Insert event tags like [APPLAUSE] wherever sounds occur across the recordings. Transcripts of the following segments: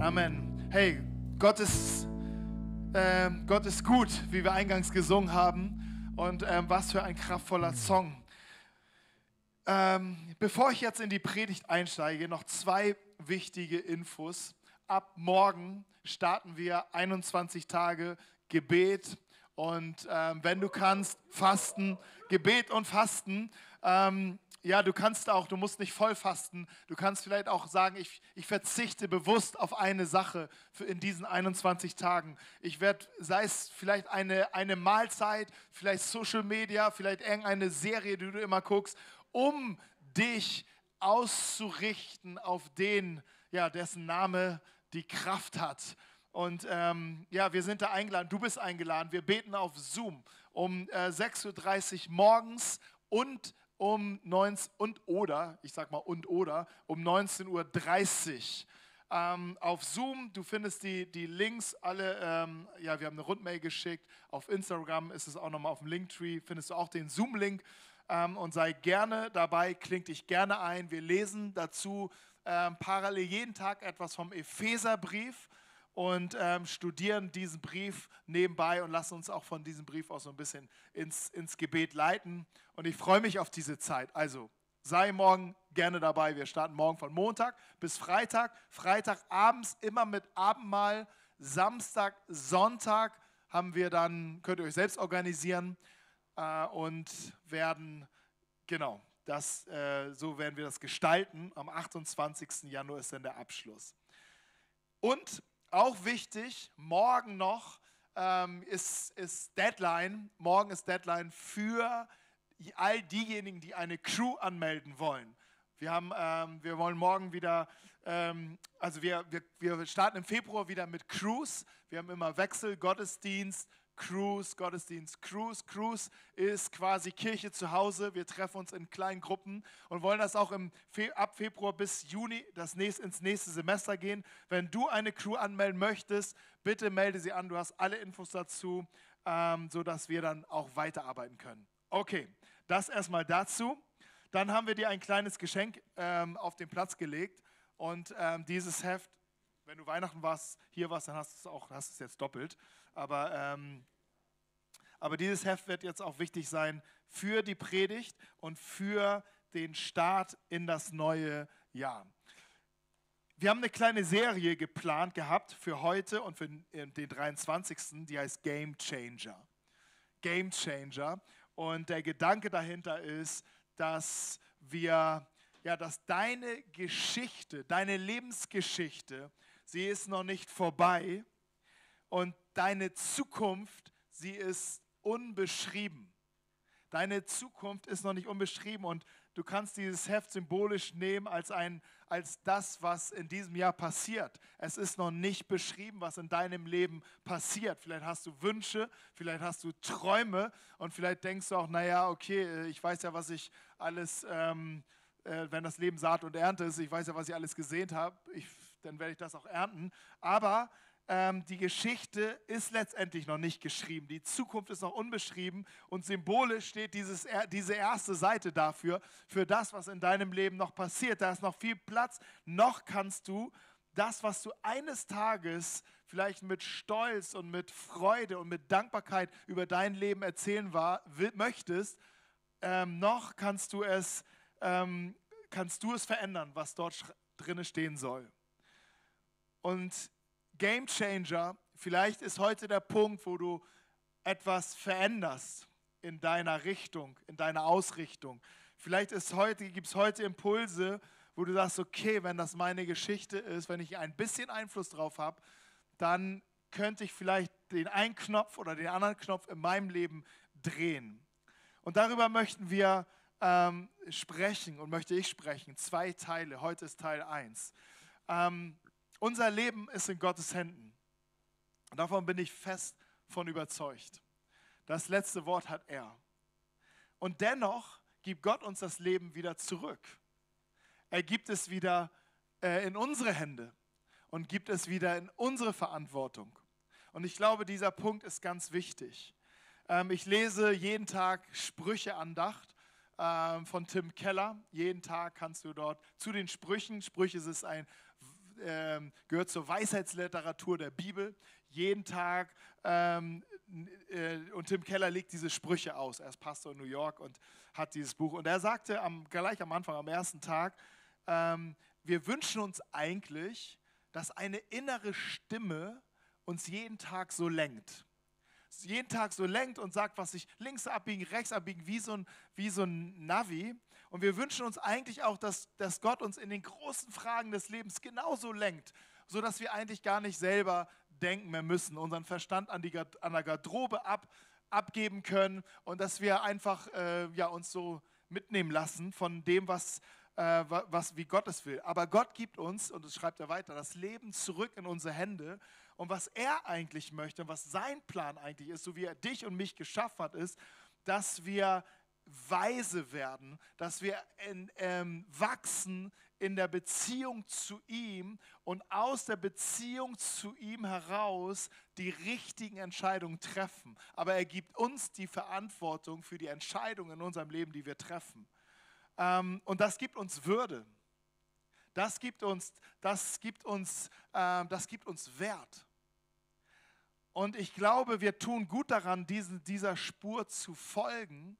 Amen. Hey, Gott ist, äh, Gott ist gut, wie wir eingangs gesungen haben. Und ähm, was für ein kraftvoller Song. Ähm, bevor ich jetzt in die Predigt einsteige, noch zwei wichtige Infos. Ab morgen starten wir 21 Tage Gebet und ähm, wenn du kannst, Fasten, Gebet und Fasten. Ähm, ja, du kannst auch, du musst nicht voll fasten. Du kannst vielleicht auch sagen, ich, ich verzichte bewusst auf eine Sache für in diesen 21 Tagen. Ich werde, sei es vielleicht eine, eine Mahlzeit, vielleicht Social Media, vielleicht irgendeine Serie, die du immer guckst, um dich auszurichten auf den, ja, dessen Name die Kraft hat. Und ähm, ja, wir sind da eingeladen, du bist eingeladen. Wir beten auf Zoom um äh, 6.30 Uhr morgens und um 19 und oder, ich sag mal und oder, um 19.30 Uhr. Ähm, auf Zoom, du findest die, die Links alle, ähm, ja, wir haben eine Rundmail geschickt. Auf Instagram ist es auch nochmal auf dem Linktree, findest du auch den Zoom-Link. Ähm, und sei gerne dabei, kling dich gerne ein. Wir lesen dazu ähm, parallel jeden Tag etwas vom Epheserbrief und ähm, studieren diesen Brief nebenbei und lassen uns auch von diesem Brief auch so ein bisschen ins, ins Gebet leiten. Und ich freue mich auf diese Zeit. Also sei morgen gerne dabei. Wir starten morgen von Montag bis Freitag. Freitag abends immer mit Abendmahl. Samstag, Sonntag haben wir dann, könnt ihr euch selbst organisieren äh, und werden, genau, das, äh, so werden wir das gestalten. Am 28. Januar ist dann der Abschluss. Und auch wichtig, morgen noch ähm, ist, ist Deadline. Morgen ist Deadline für all diejenigen, die eine Crew anmelden wollen. Wir, haben, ähm, wir wollen morgen wieder, ähm, also wir, wir, wir starten im Februar wieder mit Crews. Wir haben immer Wechsel, Gottesdienst, Cruise, Gottesdienst, Cruise. Cruise ist quasi Kirche zu Hause. Wir treffen uns in kleinen Gruppen und wollen das auch im Fe ab Februar bis Juni das nächst, ins nächste Semester gehen. Wenn du eine Crew anmelden möchtest, bitte melde sie an. Du hast alle Infos dazu, ähm, sodass wir dann auch weiterarbeiten können. Okay, das erstmal dazu. Dann haben wir dir ein kleines Geschenk ähm, auf den Platz gelegt und ähm, dieses Heft, wenn du Weihnachten warst, hier warst, dann hast du es auch, hast es jetzt doppelt. Aber, ähm, aber dieses Heft wird jetzt auch wichtig sein für die Predigt und für den Start in das neue Jahr. Wir haben eine kleine Serie geplant gehabt für heute und für den 23. Die heißt Game Changer. Game Changer. Und der Gedanke dahinter ist, dass wir, ja, dass deine Geschichte, deine Lebensgeschichte, sie ist noch nicht vorbei und deine Zukunft, sie ist unbeschrieben. Deine Zukunft ist noch nicht unbeschrieben und du kannst dieses Heft symbolisch nehmen als, ein, als das, was in diesem Jahr passiert. Es ist noch nicht beschrieben, was in deinem Leben passiert. Vielleicht hast du Wünsche, vielleicht hast du Träume und vielleicht denkst du auch, naja, okay, äh, ich weiß ja, was ich alles, ähm, äh, wenn das Leben Saat und Ernte ist, ich weiß ja, was ich alles gesehen habe, dann werde ich das auch ernten. Aber ähm, die Geschichte ist letztendlich noch nicht geschrieben. Die Zukunft ist noch unbeschrieben und symbolisch steht dieses, diese erste Seite dafür, für das, was in deinem Leben noch passiert. Da ist noch viel Platz. Noch kannst du das, was du eines Tages vielleicht mit Stolz und mit Freude und mit Dankbarkeit über dein Leben erzählen war, möchtest, ähm, noch kannst du es, ähm, kannst du es verändern, was dort drinne stehen soll. Und Game Changer. Vielleicht ist heute der Punkt, wo du etwas veränderst in deiner Richtung, in deiner Ausrichtung. Vielleicht heute, gibt es heute Impulse, wo du sagst, okay, wenn das meine Geschichte ist, wenn ich ein bisschen Einfluss drauf habe, dann könnte ich vielleicht den einen Knopf oder den anderen Knopf in meinem Leben drehen. Und darüber möchten wir ähm, sprechen und möchte ich sprechen. Zwei Teile. Heute ist Teil 1. Ähm, unser Leben ist in Gottes Händen. Davon bin ich fest von überzeugt. Das letzte Wort hat er. Und dennoch gibt Gott uns das Leben wieder zurück. Er gibt es wieder äh, in unsere Hände und gibt es wieder in unsere Verantwortung. Und ich glaube, dieser Punkt ist ganz wichtig. Ähm, ich lese jeden Tag Sprüche-Andacht ähm, von Tim Keller. Jeden Tag kannst du dort zu den Sprüchen, Sprüche ist ein ähm, gehört zur Weisheitsliteratur der Bibel. Jeden Tag. Ähm, äh, und Tim Keller legt diese Sprüche aus. Er ist Pastor in New York und hat dieses Buch. Und er sagte am, gleich am Anfang, am ersten Tag, ähm, wir wünschen uns eigentlich, dass eine innere Stimme uns jeden Tag so lenkt. Jeden Tag so lenkt und sagt, was ich links abbiegen, rechts abbiegen, wie so ein, wie so ein Navi. Und wir wünschen uns eigentlich auch, dass, dass Gott uns in den großen Fragen des Lebens genauso lenkt, sodass wir eigentlich gar nicht selber denken mehr müssen, unseren Verstand an, die, an der Garderobe ab, abgeben können und dass wir einfach äh, ja, uns so mitnehmen lassen von dem, was, äh, was, wie Gott es will. Aber Gott gibt uns, und das schreibt er weiter, das Leben zurück in unsere Hände. Und was er eigentlich möchte, was sein Plan eigentlich ist, so wie er dich und mich geschaffen hat, ist, dass wir weise werden, dass wir in, ähm, wachsen in der Beziehung zu ihm und aus der Beziehung zu ihm heraus die richtigen Entscheidungen treffen. Aber er gibt uns die Verantwortung für die Entscheidungen in unserem Leben, die wir treffen. Ähm, und das gibt uns Würde. Das gibt uns, das gibt uns, äh, das gibt uns Wert. Und ich glaube, wir tun gut daran, diesen, dieser Spur zu folgen,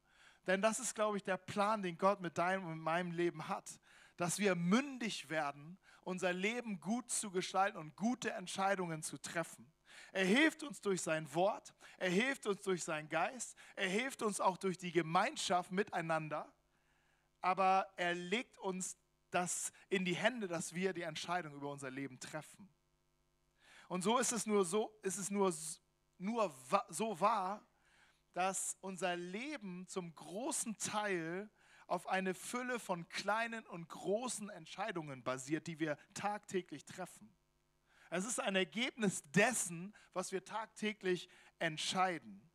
denn das ist, glaube ich, der Plan, den Gott mit deinem und meinem Leben hat dass wir mündig werden, unser Leben gut zu gestalten und gute Entscheidungen zu treffen. Er hilft uns durch sein Wort, er hilft uns durch seinen Geist, er hilft uns auch durch die Gemeinschaft miteinander, aber er legt uns das in die Hände, dass wir die Entscheidung über unser Leben treffen. Und so ist es nur so, ist es nur, nur so wahr, dass unser Leben zum großen Teil auf eine Fülle von kleinen und großen Entscheidungen basiert, die wir tagtäglich treffen. Es ist ein Ergebnis dessen, was wir tagtäglich entscheiden.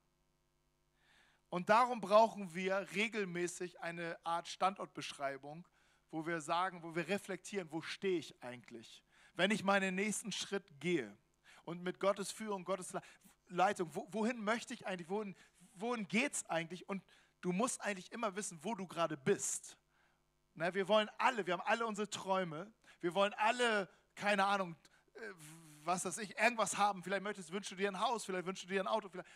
Und darum brauchen wir regelmäßig eine Art Standortbeschreibung, wo wir sagen, wo wir reflektieren, wo stehe ich eigentlich, wenn ich meinen nächsten Schritt gehe und mit Gottes Führung, Gottes Leitung, wohin möchte ich eigentlich, wohin, wohin geht es eigentlich und du musst eigentlich immer wissen, wo du gerade bist. Na, wir wollen alle, wir haben alle unsere Träume, wir wollen alle, keine Ahnung, äh, was weiß ich, irgendwas haben. Vielleicht möchtest, wünschst du dir ein Haus, vielleicht wünschst du dir ein Auto. Vielleicht.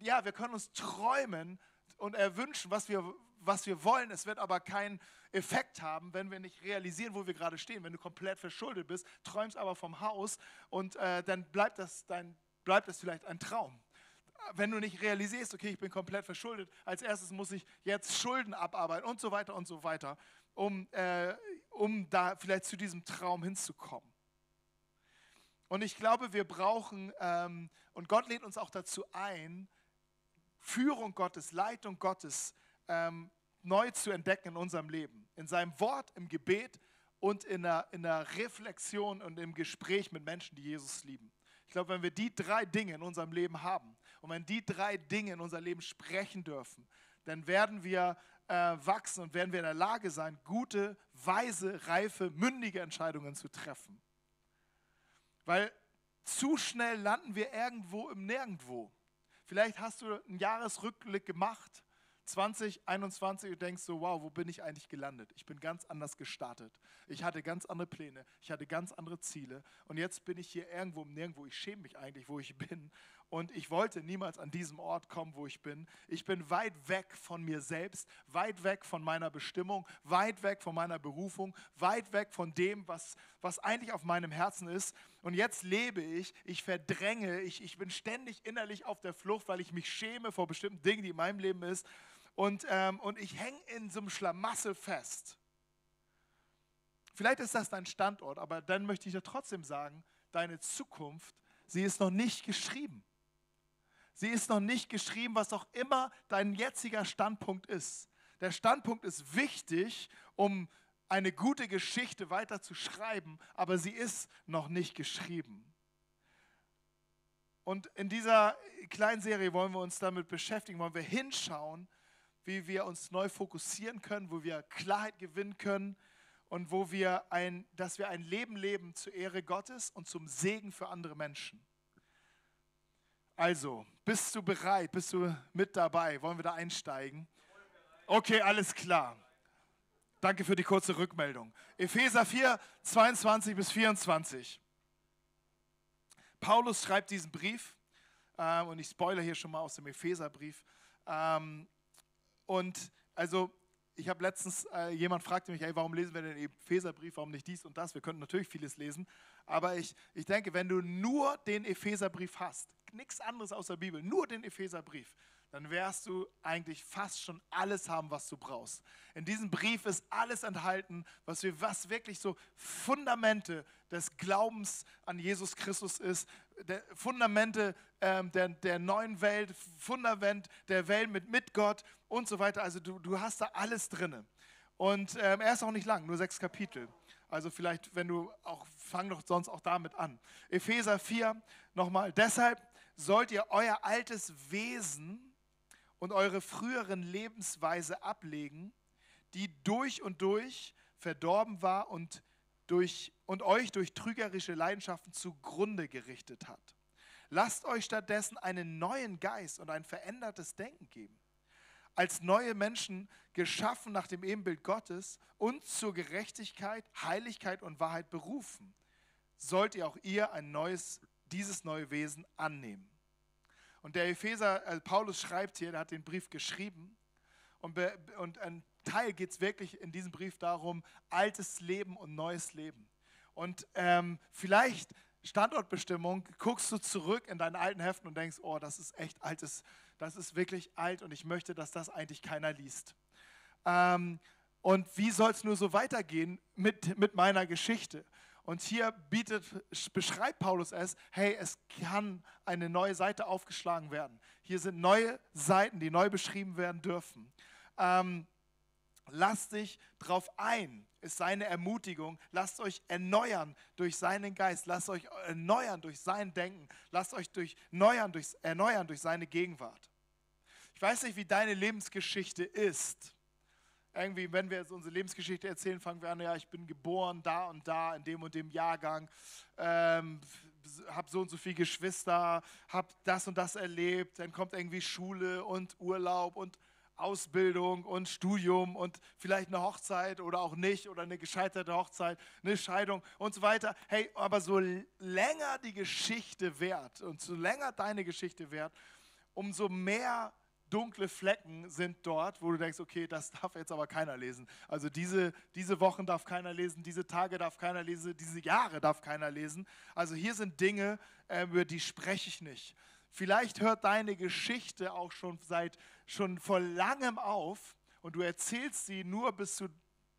Ja, wir können uns träumen und erwünschen, was wir, was wir wollen. Es wird aber keinen Effekt haben, wenn wir nicht realisieren, wo wir gerade stehen. Wenn du komplett verschuldet bist, träumst aber vom Haus und äh, dann bleibt das, dein, bleibt das vielleicht ein Traum wenn du nicht realisierst, okay, ich bin komplett verschuldet, als erstes muss ich jetzt Schulden abarbeiten und so weiter und so weiter, um, äh, um da vielleicht zu diesem Traum hinzukommen. Und ich glaube, wir brauchen, ähm, und Gott lädt uns auch dazu ein, Führung Gottes, Leitung Gottes ähm, neu zu entdecken in unserem Leben. In seinem Wort, im Gebet und in der, in der Reflexion und im Gespräch mit Menschen, die Jesus lieben. Ich glaube, wenn wir die drei Dinge in unserem Leben haben, und wenn die drei Dinge in unser Leben sprechen dürfen, dann werden wir äh, wachsen und werden wir in der Lage sein, gute, weise, reife, mündige Entscheidungen zu treffen. Weil zu schnell landen wir irgendwo im Nirgendwo. Vielleicht hast du einen Jahresrückblick gemacht 2021 und denkst so, wow, wo bin ich eigentlich gelandet? Ich bin ganz anders gestartet. Ich hatte ganz andere Pläne, ich hatte ganz andere Ziele und jetzt bin ich hier irgendwo nirgendwo. Ich schäme mich eigentlich, wo ich bin und ich wollte niemals an diesem Ort kommen, wo ich bin. Ich bin weit weg von mir selbst, weit weg von meiner Bestimmung, weit weg von meiner Berufung, weit weg von dem, was, was eigentlich auf meinem Herzen ist. Und jetzt lebe ich, ich verdränge, ich, ich bin ständig innerlich auf der Flucht, weil ich mich schäme vor bestimmten Dingen, die in meinem Leben ist. Und, ähm, und ich hänge in so einem Schlamassel fest. Vielleicht ist das dein Standort, aber dann möchte ich dir trotzdem sagen, deine Zukunft, sie ist noch nicht geschrieben. Sie ist noch nicht geschrieben, was auch immer dein jetziger Standpunkt ist. Der Standpunkt ist wichtig, um eine gute Geschichte weiter zu schreiben, aber sie ist noch nicht geschrieben. Und in dieser kleinen Serie wollen wir uns damit beschäftigen, wollen wir hinschauen, wie wir uns neu fokussieren können, wo wir Klarheit gewinnen können und wo wir ein, dass wir ein Leben leben zur Ehre Gottes und zum Segen für andere Menschen. Also, bist du bereit? Bist du mit dabei? Wollen wir da einsteigen? Okay, alles klar. Danke für die kurze Rückmeldung. Epheser 4, 22 bis 24. Paulus schreibt diesen Brief ähm, und ich spoilere hier schon mal aus dem Epheserbrief. Ähm, und also ich habe letztens, äh, jemand fragte mich, hey, warum lesen wir den Epheserbrief, warum nicht dies und das? Wir könnten natürlich vieles lesen, aber ich, ich denke, wenn du nur den Epheserbrief hast, nichts anderes aus der Bibel, nur den Epheserbrief, dann wirst du eigentlich fast schon alles haben, was du brauchst. In diesem Brief ist alles enthalten, was, wir, was wirklich so Fundamente des Glaubens an Jesus Christus ist, der Fundamente ähm, der, der neuen Welt, Fundament der Welt mit, mit Gott und so weiter. Also du, du hast da alles drin. Und ähm, er ist auch nicht lang, nur sechs Kapitel. Also vielleicht, wenn du auch, fang doch sonst auch damit an. Epheser 4, nochmal. Deshalb sollt ihr euer altes Wesen und eure früheren Lebensweise ablegen, die durch und durch verdorben war und, durch, und euch durch trügerische Leidenschaften zugrunde gerichtet hat. Lasst euch stattdessen einen neuen Geist und ein verändertes Denken geben. Als neue Menschen geschaffen nach dem Ebenbild Gottes und zur Gerechtigkeit, Heiligkeit und Wahrheit berufen, sollt ihr auch ihr ein neues, dieses neue Wesen annehmen. Und der Epheser, also Paulus schreibt hier, der hat den Brief geschrieben. Und, und ein Teil geht es wirklich in diesem Brief darum, altes Leben und neues Leben. Und ähm, vielleicht Standortbestimmung, guckst du zurück in deinen alten Heften und denkst, oh, das ist echt altes, das ist wirklich alt und ich möchte, dass das eigentlich keiner liest. Ähm, und wie soll es nur so weitergehen mit, mit meiner Geschichte? Und hier bietet, beschreibt Paulus es, hey, es kann eine neue Seite aufgeschlagen werden. Hier sind neue Seiten, die neu beschrieben werden dürfen. Ähm, lasst dich drauf ein, ist seine Ermutigung. Lasst euch erneuern durch seinen Geist. Lasst euch erneuern durch sein Denken. Lasst euch durch, erneuern, durch, erneuern durch seine Gegenwart. Ich weiß nicht, wie deine Lebensgeschichte ist irgendwie, wenn wir jetzt unsere Lebensgeschichte erzählen, fangen wir an, ja, ich bin geboren da und da, in dem und dem Jahrgang, ähm, habe so und so viele Geschwister, habe das und das erlebt, dann kommt irgendwie Schule und Urlaub und Ausbildung und Studium und vielleicht eine Hochzeit oder auch nicht oder eine gescheiterte Hochzeit, eine Scheidung und so weiter. Hey, aber so länger die Geschichte währt und so länger deine Geschichte währt, umso mehr dunkle Flecken sind dort, wo du denkst, okay, das [LAUGHS] darf jetzt aber keiner lesen. Also diese, diese Wochen darf keiner lesen, diese Tage darf keiner lesen, diese Jahre darf keiner lesen. Also hier sind Dinge, äh, über die spreche ich nicht. Vielleicht hört deine Geschichte auch schon seit schon vor langem auf und du erzählst sie nur bis zu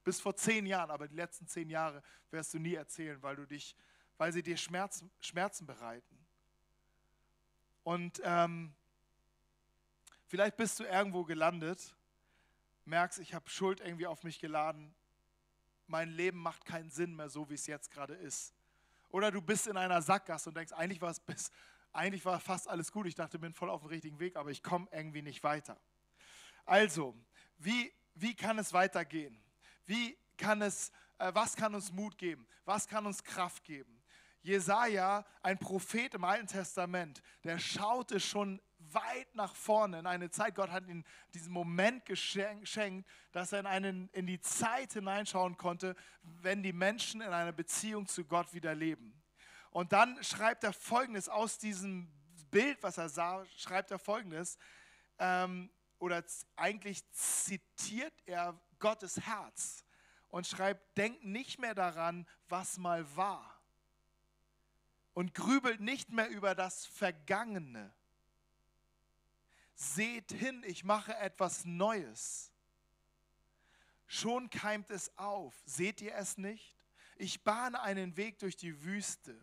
bis vor zehn Jahren, aber die letzten zehn Jahre wirst du nie erzählen, weil du dich, weil sie dir Schmerzen, Schmerzen bereiten. Und ähm, Vielleicht bist du irgendwo gelandet, merkst, ich habe Schuld irgendwie auf mich geladen. Mein Leben macht keinen Sinn mehr, so wie es jetzt gerade ist. Oder du bist in einer Sackgasse und denkst, eigentlich war es bis, eigentlich war fast alles gut. Ich dachte, ich bin voll auf dem richtigen Weg, aber ich komme irgendwie nicht weiter. Also, wie, wie kann es weitergehen? Wie kann es, äh, was kann uns Mut geben? Was kann uns Kraft geben? Jesaja, ein Prophet im Alten Testament, der schaute schon weit nach vorne in eine Zeit. Gott hat ihm diesen Moment geschenkt, dass er in, einen, in die Zeit hineinschauen konnte, wenn die Menschen in einer Beziehung zu Gott wieder leben. Und dann schreibt er Folgendes aus diesem Bild, was er sah, schreibt er Folgendes, ähm, oder eigentlich zitiert er Gottes Herz und schreibt, denkt nicht mehr daran, was mal war und grübelt nicht mehr über das Vergangene Seht hin, ich mache etwas Neues. Schon keimt es auf. Seht ihr es nicht? Ich bahne einen Weg durch die Wüste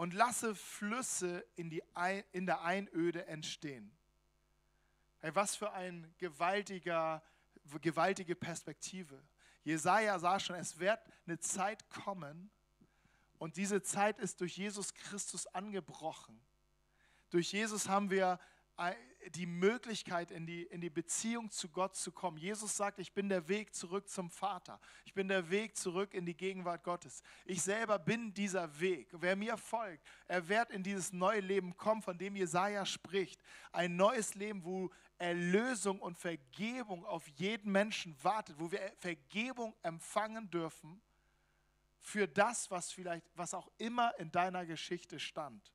und lasse Flüsse in, die, in der Einöde entstehen. Hey, was für eine gewaltiger, gewaltige Perspektive. Jesaja sah schon, es wird eine Zeit kommen und diese Zeit ist durch Jesus Christus angebrochen. Durch Jesus haben wir die Möglichkeit, in die, in die Beziehung zu Gott zu kommen. Jesus sagt, ich bin der Weg zurück zum Vater. Ich bin der Weg zurück in die Gegenwart Gottes. Ich selber bin dieser Weg. Wer mir folgt, er wird in dieses neue Leben kommen, von dem Jesaja spricht. Ein neues Leben, wo Erlösung und Vergebung auf jeden Menschen wartet, wo wir Vergebung empfangen dürfen für das, was vielleicht, was auch immer in deiner Geschichte stand.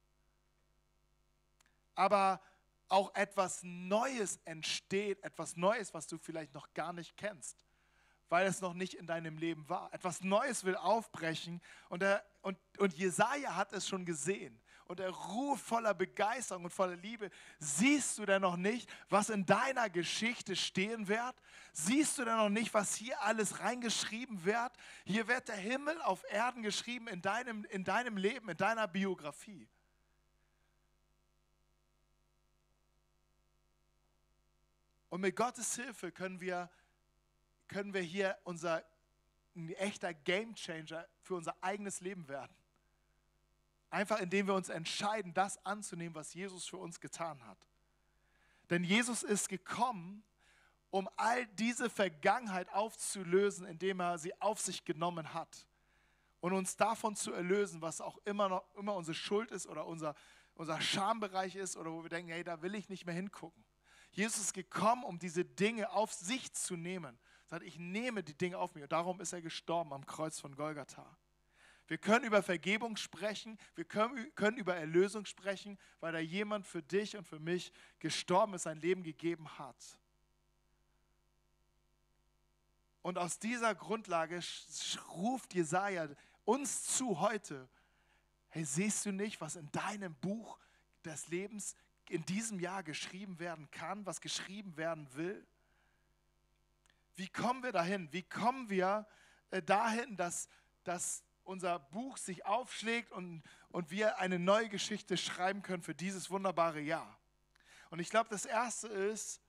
Aber auch etwas Neues entsteht, etwas Neues, was du vielleicht noch gar nicht kennst, weil es noch nicht in deinem Leben war. Etwas Neues will aufbrechen und, er, und, und Jesaja hat es schon gesehen. Und er ruft voller Begeisterung und voller Liebe. Siehst du denn noch nicht, was in deiner Geschichte stehen wird? Siehst du denn noch nicht, was hier alles reingeschrieben wird? Hier wird der Himmel auf Erden geschrieben in deinem, in deinem Leben, in deiner Biografie. Und mit Gottes Hilfe können wir, können wir hier unser ein echter Gamechanger für unser eigenes Leben werden. Einfach indem wir uns entscheiden, das anzunehmen, was Jesus für uns getan hat. Denn Jesus ist gekommen, um all diese Vergangenheit aufzulösen, indem er sie auf sich genommen hat. Und uns davon zu erlösen, was auch immer, noch, immer unsere Schuld ist oder unser, unser Schambereich ist oder wo wir denken, hey, da will ich nicht mehr hingucken. Jesus ist gekommen, um diese Dinge auf sich zu nehmen. Er sagt, ich nehme die Dinge auf mich. Und darum ist er gestorben am Kreuz von Golgatha. Wir können über Vergebung sprechen, wir können, über Erlösung sprechen, weil da jemand für dich und für mich gestorben ist, sein Leben gegeben hat. Und aus dieser Grundlage ruft Jesaja uns zu heute: Hey, siehst du nicht, was in deinem Buch des Lebens in diesem Jahr geschrieben werden kann, was geschrieben werden will? Wie kommen wir dahin? Wie kommen wir äh, dahin, dass, dass unser Buch sich aufschlägt und, und wir eine neue Geschichte schreiben können für dieses wunderbare Jahr? Und ich glaube, das Erste ist,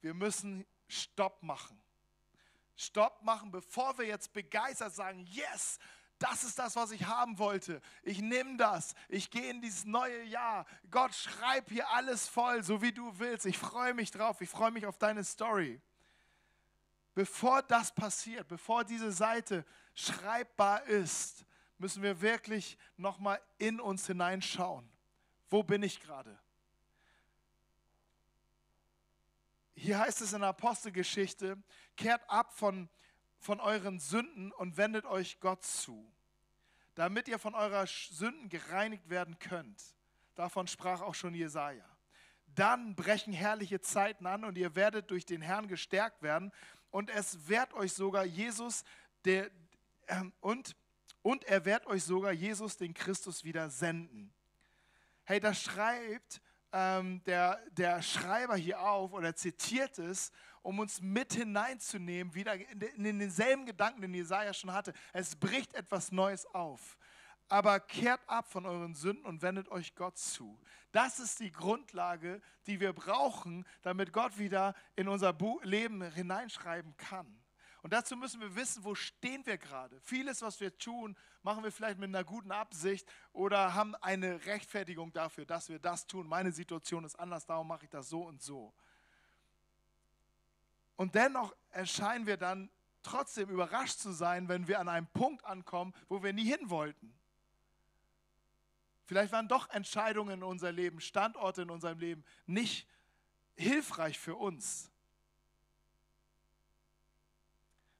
wir müssen Stopp machen. Stopp machen, bevor wir jetzt begeistert sagen, yes, das ist das, was ich haben wollte. Ich nehme das. Ich gehe in dieses neue Jahr. Gott, schreib hier alles voll, so wie du willst. Ich freue mich drauf. Ich freue mich auf deine Story. Bevor das passiert, bevor diese Seite schreibbar ist, müssen wir wirklich nochmal in uns hineinschauen. Wo bin ich gerade? Hier heißt es in der Apostelgeschichte, kehrt ab von von euren Sünden und wendet euch Gott zu, damit ihr von eurer Sünden gereinigt werden könnt. Davon sprach auch schon Jesaja. Dann brechen herrliche Zeiten an und ihr werdet durch den Herrn gestärkt werden und es wird euch sogar Jesus der, äh, und, und er wird euch sogar Jesus den Christus wieder senden. Hey, das schreibt ähm, der, der Schreiber hier auf oder zitiert es um uns mit hineinzunehmen, wieder in, in denselben Gedanken, den Jesaja schon hatte. Es bricht etwas Neues auf. Aber kehrt ab von euren Sünden und wendet euch Gott zu. Das ist die Grundlage, die wir brauchen, damit Gott wieder in unser Leben hineinschreiben kann. Und dazu müssen wir wissen, wo stehen wir gerade. Vieles, was wir tun, machen wir vielleicht mit einer guten Absicht oder haben eine Rechtfertigung dafür, dass wir das tun. Meine Situation ist anders, darum mache ich das so und so. Und dennoch erscheinen wir dann trotzdem überrascht zu sein, wenn wir an einem Punkt ankommen, wo wir nie hin wollten. Vielleicht waren doch Entscheidungen in unserem Leben, Standorte in unserem Leben nicht hilfreich für uns.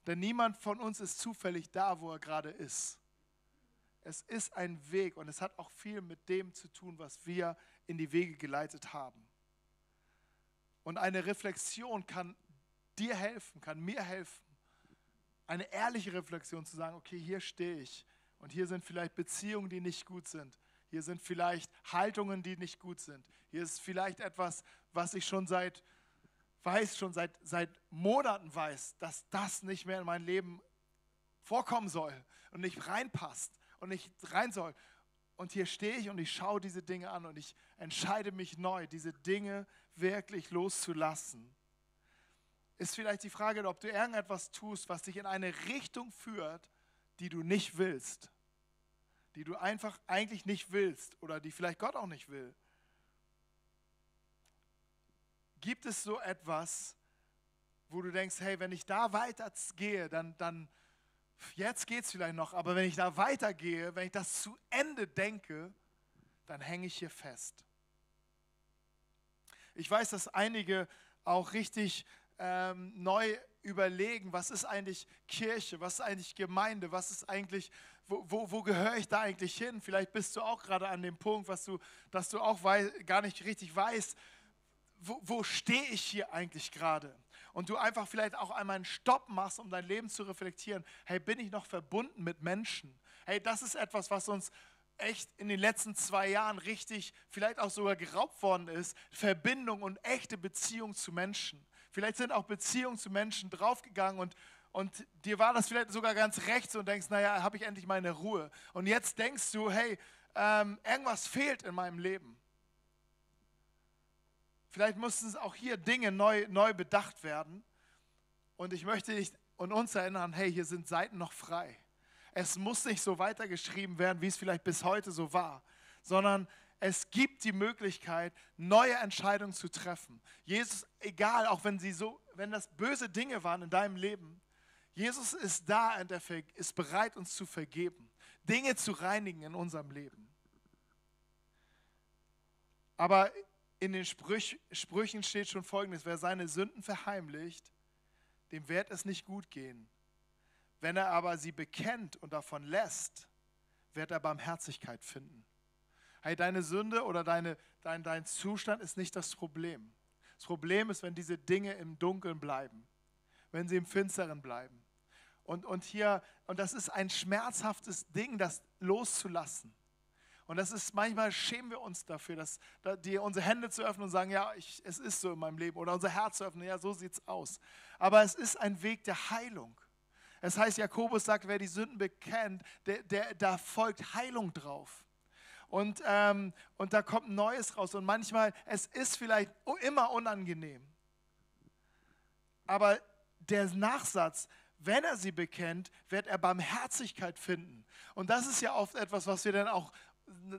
Denn niemand von uns ist zufällig da, wo er gerade ist. Es ist ein Weg und es hat auch viel mit dem zu tun, was wir in die Wege geleitet haben. Und eine Reflexion kann dir helfen, kann mir helfen, eine ehrliche Reflexion zu sagen, okay, hier stehe ich und hier sind vielleicht Beziehungen, die nicht gut sind. Hier sind vielleicht Haltungen, die nicht gut sind. Hier ist vielleicht etwas, was ich schon seit, weiß, schon seit, seit Monaten weiß, dass das nicht mehr in mein Leben vorkommen soll und nicht reinpasst und nicht rein soll. Und hier stehe ich und ich schaue diese Dinge an und ich entscheide mich neu, diese Dinge wirklich loszulassen ist vielleicht die Frage, ob du irgendetwas tust, was dich in eine Richtung führt, die du nicht willst, die du einfach eigentlich nicht willst oder die vielleicht Gott auch nicht will. Gibt es so etwas, wo du denkst, hey, wenn ich da weitergehe, dann, dann jetzt geht es vielleicht noch, aber wenn ich da weitergehe, wenn ich das zu Ende denke, dann hänge ich hier fest. Ich weiß, dass einige auch richtig ähm, neu überlegen, was ist eigentlich Kirche, was ist eigentlich Gemeinde, was ist eigentlich, wo, wo, wo gehöre ich da eigentlich hin? Vielleicht bist du auch gerade an dem Punkt, was du, dass du auch weiß, gar nicht richtig weißt, wo, wo stehe ich hier eigentlich gerade? Und du einfach vielleicht auch einmal einen Stopp machst, um dein Leben zu reflektieren. Hey, bin ich noch verbunden mit Menschen? Hey, das ist etwas, was uns echt in den letzten zwei Jahren richtig, vielleicht auch sogar geraubt worden ist. Verbindung und echte Beziehung zu Menschen. Vielleicht sind auch Beziehungen zu Menschen draufgegangen und, und dir war das vielleicht sogar ganz rechts und denkst, naja, habe ich endlich meine Ruhe. Und jetzt denkst du, hey, ähm, irgendwas fehlt in meinem Leben. Vielleicht mussten auch hier Dinge neu, neu bedacht werden. Und ich möchte dich und uns erinnern, hey, hier sind Seiten noch frei. Es muss nicht so weitergeschrieben werden, wie es vielleicht bis heute so war, sondern es gibt die Möglichkeit, neue Entscheidungen zu treffen. Jesus, egal, auch wenn sie so, wenn das böse Dinge waren in deinem Leben, Jesus ist da und er ist bereit, uns zu vergeben, Dinge zu reinigen in unserem Leben. Aber in den Sprüch, Sprüchen steht schon folgendes: Wer seine Sünden verheimlicht, dem wird es nicht gut gehen. Wenn er aber sie bekennt und davon lässt, wird er Barmherzigkeit finden. Hey, deine Sünde oder deine, dein, dein Zustand ist nicht das Problem. Das Problem ist, wenn diese Dinge im Dunkeln bleiben, wenn sie im Finsteren bleiben. Und, und hier, und das ist ein schmerzhaftes Ding, das loszulassen. Und das ist manchmal schämen wir uns dafür, dass die unsere Hände zu öffnen und sagen, ja, ich, es ist so in meinem Leben oder unser Herz zu öffnen, ja, so sieht es aus. Aber es ist ein Weg der Heilung. Es heißt, Jakobus sagt, wer die Sünden bekennt, der, der, da folgt Heilung drauf. Und, ähm, und da kommt Neues raus. Und manchmal, es ist vielleicht immer unangenehm. Aber der Nachsatz, wenn er sie bekennt, wird er Barmherzigkeit finden. Und das ist ja oft etwas, was wir dann auch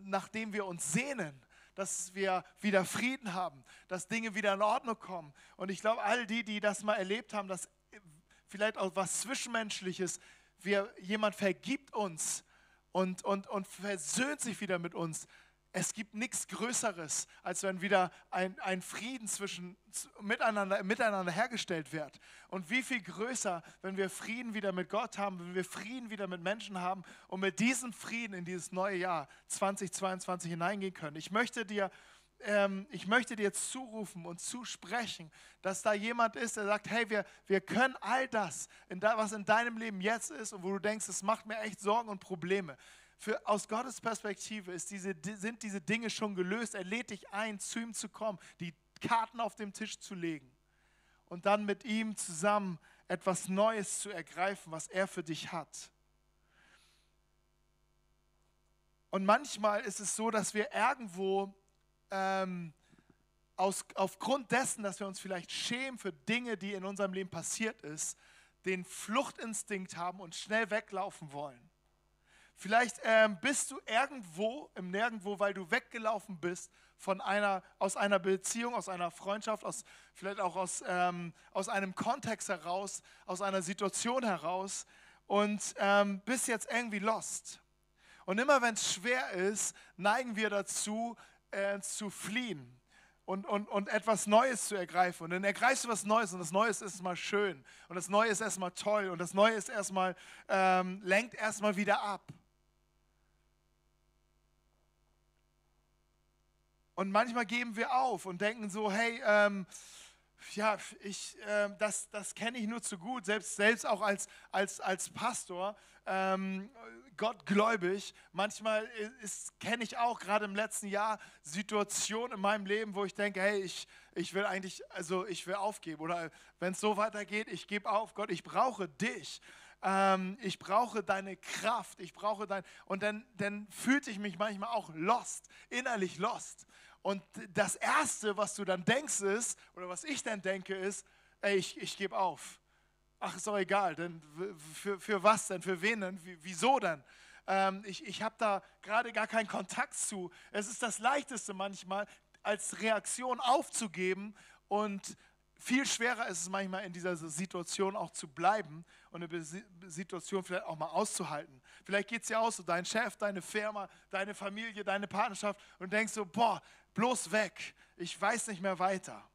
nachdem wir uns sehnen, dass wir wieder Frieden haben, dass Dinge wieder in Ordnung kommen. Und ich glaube, all die, die das mal erlebt haben, dass vielleicht auch was Zwischenmenschliches, wir, jemand vergibt uns und, und, und versöhnt sich wieder mit uns, es gibt nichts Größeres, als wenn wieder ein, ein Frieden zwischen, miteinander, miteinander hergestellt wird. Und wie viel größer, wenn wir Frieden wieder mit Gott haben, wenn wir Frieden wieder mit Menschen haben und mit diesem Frieden in dieses neue Jahr 2022 hineingehen können. Ich möchte dir ähm, ich möchte dir zurufen und zusprechen, dass da jemand ist, der sagt, hey, wir, wir können all das, was in deinem Leben jetzt ist und wo du denkst, es macht mir echt Sorgen und Probleme für, aus Gottes Perspektive ist diese, sind diese Dinge schon gelöst. Er lädt dich ein, zu ihm zu kommen, die Karten auf den Tisch zu legen und dann mit ihm zusammen etwas Neues zu ergreifen, was er für dich hat. Und manchmal ist es so, dass wir irgendwo ähm, aus, aufgrund dessen, dass wir uns vielleicht schämen für Dinge, die in unserem Leben passiert ist, den Fluchtinstinkt haben und schnell weglaufen wollen. Vielleicht ähm, bist du irgendwo im Nirgendwo, weil du weggelaufen bist von einer, aus einer Beziehung, aus einer Freundschaft, aus, vielleicht auch aus, ähm, aus einem Kontext heraus, aus einer Situation heraus und ähm, bist jetzt irgendwie lost. Und immer wenn es schwer ist, neigen wir dazu, äh, zu fliehen und, und, und etwas Neues zu ergreifen. Und dann ergreifst du was Neues und das Neue ist erstmal schön und das Neue ist erstmal toll und das Neue ist erstmal, ähm, lenkt erstmal wieder ab. Und manchmal geben wir auf und denken so, hey, ähm, ja, ich, äh, das, das kenne ich nur zu gut, selbst, selbst auch als, als, als Pastor, ähm, gottgläubig. Manchmal kenne ich auch gerade im letzten Jahr Situationen in meinem Leben, wo ich denke, hey, ich, ich will eigentlich, also ich will aufgeben. Oder wenn es so weitergeht, ich gebe auf, Gott, ich brauche dich. Ähm, ich brauche deine Kraft, ich brauche dein. Und dann, dann fühlte ich mich manchmal auch lost, innerlich lost. Und das Erste, was du dann denkst, ist, oder was ich dann denke, ist, ey, ich, ich gebe auf. Ach, ist doch egal, denn für, für was denn, für wen denn, wieso denn? Ähm, ich ich habe da gerade gar keinen Kontakt zu. Es ist das Leichteste manchmal, als Reaktion aufzugeben und viel schwerer ist es manchmal in dieser Situation auch zu bleiben und eine Situation vielleicht auch mal auszuhalten. Vielleicht geht es ja aus, so dein Chef, deine Firma, deine Familie, deine Partnerschaft und denkst so, boah, bloß weg, ich weiß nicht mehr weiter.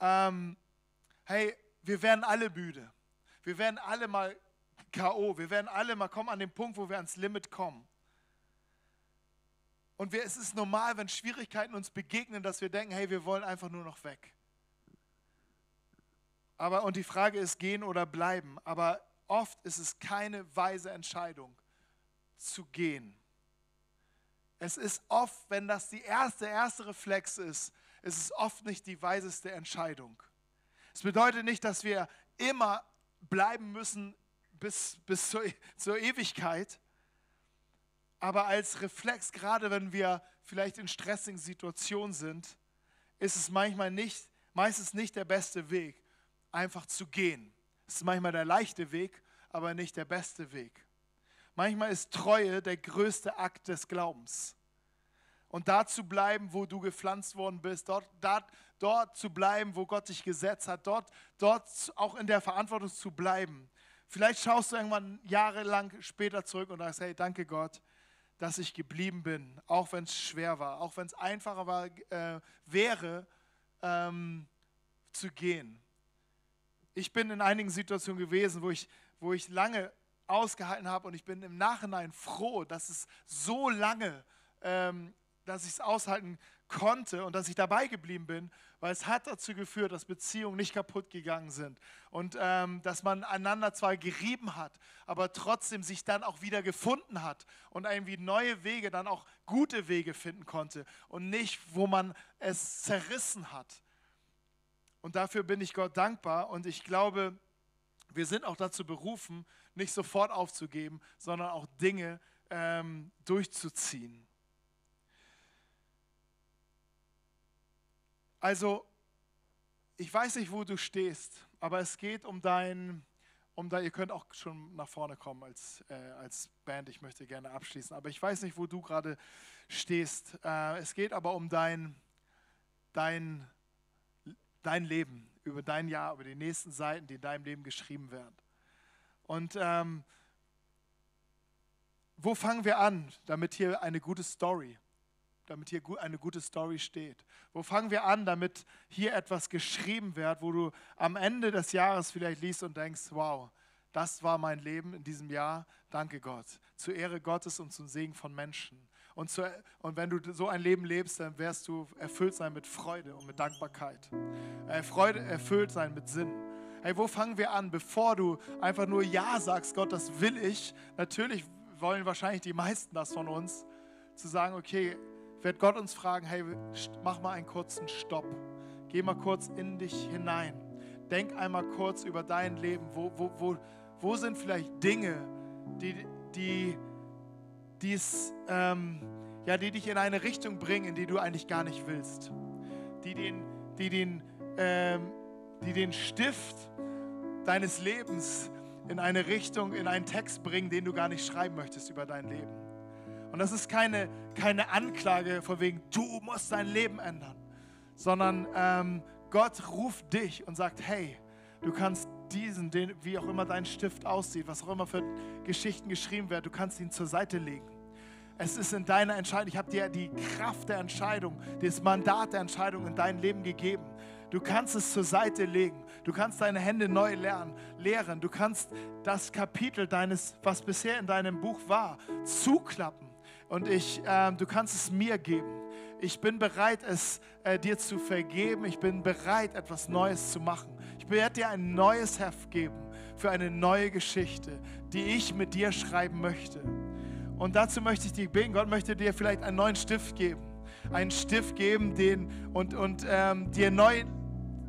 ähm, hey, wir werden alle müde. Wir werden alle mal K.O. Wir werden alle mal kommen an den Punkt, wo wir ans Limit kommen. Und wir, es ist normal, wenn Schwierigkeiten uns begegnen, dass wir denken, hey, wir wollen einfach nur noch weg. Aber, und die Frage ist, gehen oder bleiben. Aber oft ist es keine weise Entscheidung, zu gehen. Es ist oft, wenn das die erste, erste Reflex ist, ist es oft nicht die weiseste Entscheidung. Es bedeutet nicht, dass wir immer bleiben müssen bis, bis zur, zur Ewigkeit, aber als Reflex, gerade wenn wir vielleicht in stressigen Situationen sind, ist es manchmal nicht, meistens nicht der beste Weg, einfach zu gehen. Es ist manchmal der leichte Weg, aber nicht der beste Weg. Manchmal ist Treue der größte Akt des Glaubens. Und da zu bleiben, wo du gepflanzt worden bist, dort, dort, dort zu bleiben, wo Gott dich gesetzt hat, dort, dort auch in der Verantwortung zu bleiben. Vielleicht schaust du irgendwann jahrelang später zurück und sagst, hey, danke Gott, dass ich geblieben bin, auch wenn es schwer war, auch wenn es einfacher war, äh, wäre, ähm, zu gehen. Ich bin in einigen Situationen gewesen, wo ich, wo ich lange ausgehalten habe und ich bin im Nachhinein froh, dass es so lange, ähm, dass ich es aushalten konnte und dass ich dabei geblieben bin, weil es hat dazu geführt, dass Beziehungen nicht kaputt gegangen sind und ähm, dass man einander zwar gerieben hat, aber trotzdem sich dann auch wieder gefunden hat und irgendwie neue Wege, dann auch gute Wege finden konnte und nicht, wo man es zerrissen hat. Und dafür bin ich Gott dankbar und ich glaube, wir sind auch dazu berufen, nicht sofort aufzugeben, sondern auch Dinge ähm, durchzuziehen. Also, ich weiß nicht, wo du stehst, aber es geht um dein, um da, ihr könnt auch schon nach vorne kommen als, äh, als Band, ich möchte gerne abschließen, aber ich weiß nicht, wo du gerade stehst. Äh, es geht aber um dein, dein, dein Leben, über dein Jahr, über die nächsten Seiten, die in deinem Leben geschrieben werden. Und ähm, wo fangen wir an, damit hier eine gute Story, damit hier eine gute Story steht? Wo fangen wir an, damit hier etwas geschrieben wird, wo du am Ende des Jahres vielleicht liest und denkst, wow, das war mein Leben in diesem Jahr. Danke Gott. Zur Ehre Gottes und zum Segen von Menschen. Und, zu, und wenn du so ein Leben lebst, dann wirst du erfüllt sein mit Freude und mit Dankbarkeit. Äh, Freude erfüllt sein mit Sinn. Hey, wo fangen wir an, bevor du einfach nur Ja sagst, Gott, das will ich? Natürlich wollen wahrscheinlich die meisten das von uns, zu sagen, okay, wird Gott uns fragen, hey, mach mal einen kurzen Stopp. Geh mal kurz in dich hinein. Denk einmal kurz über dein Leben. Wo, wo, wo, wo sind vielleicht Dinge, die, die die, es, ähm, ja, die dich in eine Richtung bringen, in die du eigentlich gar nicht willst. Die den, die den, ähm, die den Stift deines Lebens in eine Richtung, in einen Text bringen, den du gar nicht schreiben möchtest über dein Leben. Und das ist keine, keine Anklage von wegen, du musst dein Leben ändern, sondern ähm, Gott ruft dich und sagt, hey, du kannst diesen, den, wie auch immer dein Stift aussieht, was auch immer für Geschichten geschrieben werden, du kannst ihn zur Seite legen. Es ist in deiner Entscheidung. Ich habe dir die Kraft der Entscheidung, das Mandat der Entscheidung in dein Leben gegeben. Du kannst es zur Seite legen. Du kannst deine Hände neu lernen, lehren. Du kannst das Kapitel deines, was bisher in deinem Buch war, zuklappen. Und ich, äh, du kannst es mir geben. Ich bin bereit, es äh, dir zu vergeben. Ich bin bereit, etwas Neues zu machen. Ich werde dir ein neues Heft geben für eine neue Geschichte, die ich mit dir schreiben möchte. Und dazu möchte ich dich beten. Gott möchte dir vielleicht einen neuen Stift geben. Einen Stift geben, den und, und ähm, dir neu,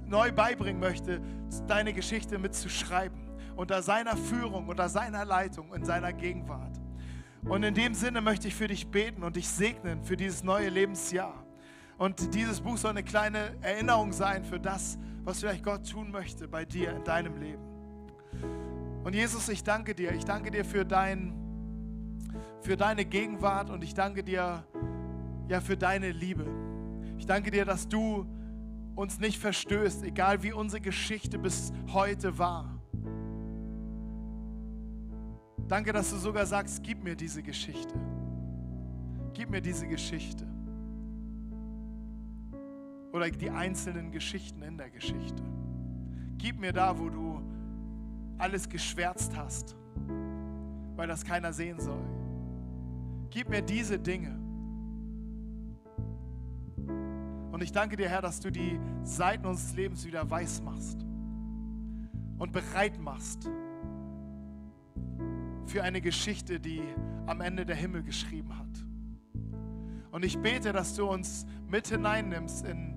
neu beibringen möchte, deine Geschichte mitzuschreiben. Unter seiner Führung, unter seiner Leitung, in seiner Gegenwart. Und in dem Sinne möchte ich für dich beten und dich segnen für dieses neue Lebensjahr. Und dieses Buch soll eine kleine Erinnerung sein für das, was vielleicht Gott tun möchte bei dir in deinem Leben. Und Jesus, ich danke dir. Ich danke dir für, dein, für deine Gegenwart und ich danke dir ja für deine Liebe. Ich danke dir, dass du uns nicht verstößt, egal wie unsere Geschichte bis heute war. Danke, dass du sogar sagst, gib mir diese Geschichte. Gib mir diese Geschichte. Oder die einzelnen Geschichten in der Geschichte. Gib mir da, wo du alles geschwärzt hast, weil das keiner sehen soll. Gib mir diese Dinge. Und ich danke dir, Herr, dass du die Seiten unseres Lebens wieder weiß machst und bereit machst für eine Geschichte, die am Ende der Himmel geschrieben hat. Und ich bete, dass du uns mit hineinnimmst in,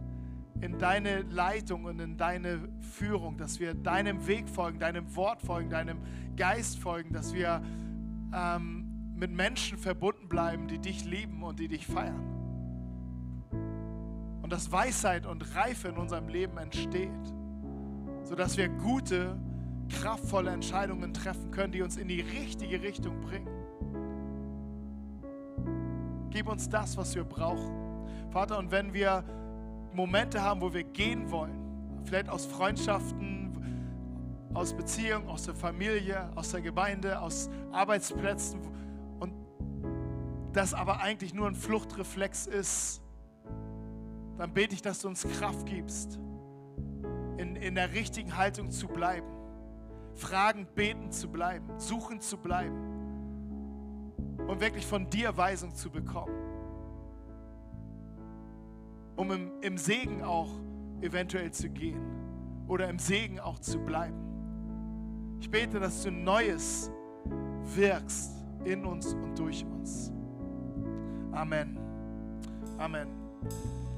in deine Leitung und in deine Führung, dass wir deinem Weg folgen, deinem Wort folgen, deinem Geist folgen, dass wir ähm, mit Menschen verbunden bleiben, die dich lieben und die dich feiern. Und dass Weisheit und Reife in unserem Leben entsteht, sodass wir gute, kraftvolle Entscheidungen treffen können, die uns in die richtige Richtung bringen. Gib uns das, was wir brauchen. Vater, und wenn wir Momente haben, wo wir gehen wollen, vielleicht aus Freundschaften, aus Beziehungen, aus der Familie, aus der Gemeinde, aus Arbeitsplätzen und das aber eigentlich nur ein Fluchtreflex ist, dann bete ich, dass du uns Kraft gibst, in, in der richtigen Haltung zu bleiben, Fragen beten zu bleiben, suchen zu bleiben und wirklich von dir Weisung zu bekommen. Um im, im Segen auch eventuell zu gehen oder im Segen auch zu bleiben. Ich bete, dass du Neues wirkst in uns und durch uns. Amen. Amen.